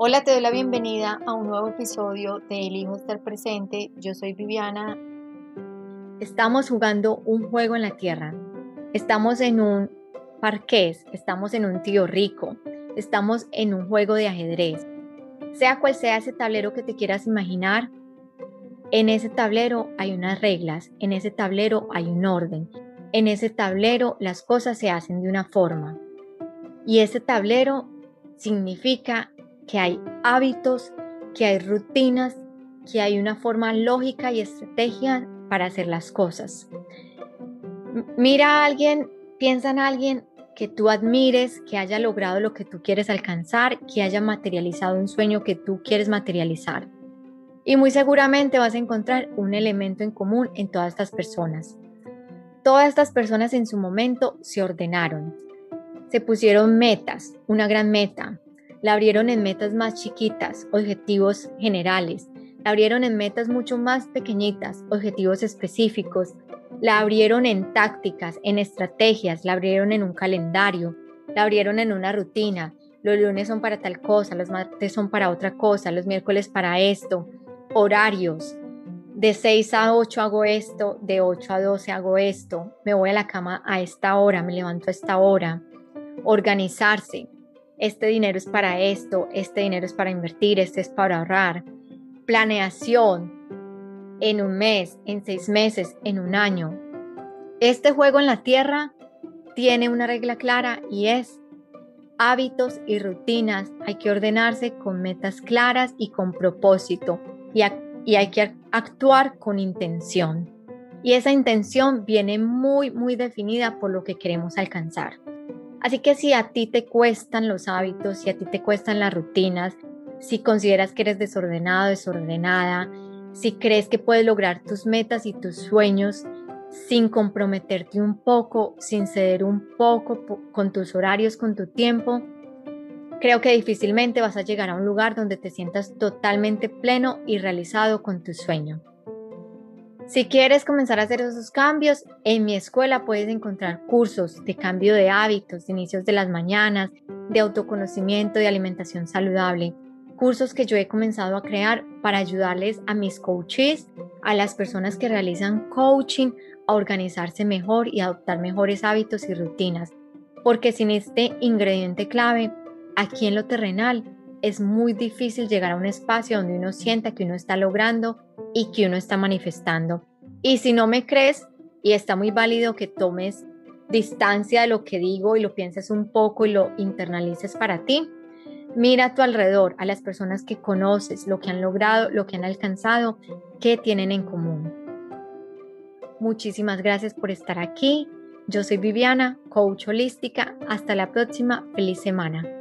Hola, te doy la bienvenida a un nuevo episodio de Elijo estar presente. Yo soy Viviana. Estamos jugando un juego en la tierra. Estamos en un parqués, estamos en un tío rico, estamos en un juego de ajedrez. Sea cual sea ese tablero que te quieras imaginar, en ese tablero hay unas reglas, en ese tablero hay un orden, en ese tablero las cosas se hacen de una forma. Y ese tablero significa que hay hábitos, que hay rutinas, que hay una forma lógica y estrategia para hacer las cosas. Mira a alguien, piensa en alguien que tú admires, que haya logrado lo que tú quieres alcanzar, que haya materializado un sueño que tú quieres materializar. Y muy seguramente vas a encontrar un elemento en común en todas estas personas. Todas estas personas en su momento se ordenaron, se pusieron metas, una gran meta, la abrieron en metas más chiquitas, objetivos generales. La abrieron en metas mucho más pequeñitas, objetivos específicos. La abrieron en tácticas, en estrategias, la abrieron en un calendario, la abrieron en una rutina. Los lunes son para tal cosa, los martes son para otra cosa, los miércoles para esto. Horarios. De 6 a 8 hago esto, de 8 a 12 hago esto. Me voy a la cama a esta hora, me levanto a esta hora. Organizarse este dinero es para esto, este dinero es para invertir, este es para ahorrar. Planeación en un mes, en seis meses, en un año. Este juego en la tierra tiene una regla clara y es hábitos y rutinas. Hay que ordenarse con metas claras y con propósito y, hay que actuar con intención. Y esa intención viene muy, muy definida por lo que queremos alcanzar. Así que si a ti te cuestan los hábitos, si a ti te cuestan las rutinas, si consideras que eres desordenado, desordenada, si crees que puedes lograr tus metas y tus sueños sin comprometerte un poco, sin ceder un poco con tus horarios, con tu tiempo, creo que difícilmente vas a llegar a un lugar donde te sientas totalmente pleno y realizado con tu sueño. Si quieres comenzar a hacer esos cambios, en mi escuela puedes encontrar cursos de cambio de hábitos, de inicios de las mañanas, de autoconocimiento, de alimentación saludable. Cursos que yo he comenzado a crear para ayudarles a mis coaches, a las personas que realizan coaching, a organizarse mejor y adoptar mejores hábitos y rutinas. Porque sin este ingrediente clave, aquí en lo terrenal, es muy difícil llegar a un espacio donde uno sienta que uno está logrando y que uno está manifestando. Y si no me crees, y está muy válido que tomes distancia de lo que digo y lo pienses un poco y lo internalices para ti, mira a tu alrededor, a las personas que conoces, lo que han logrado, lo que han alcanzado, qué tienen en común. Muchísimas gracias por estar aquí. Yo soy Viviana, coach holística. Hasta la próxima. Feliz semana.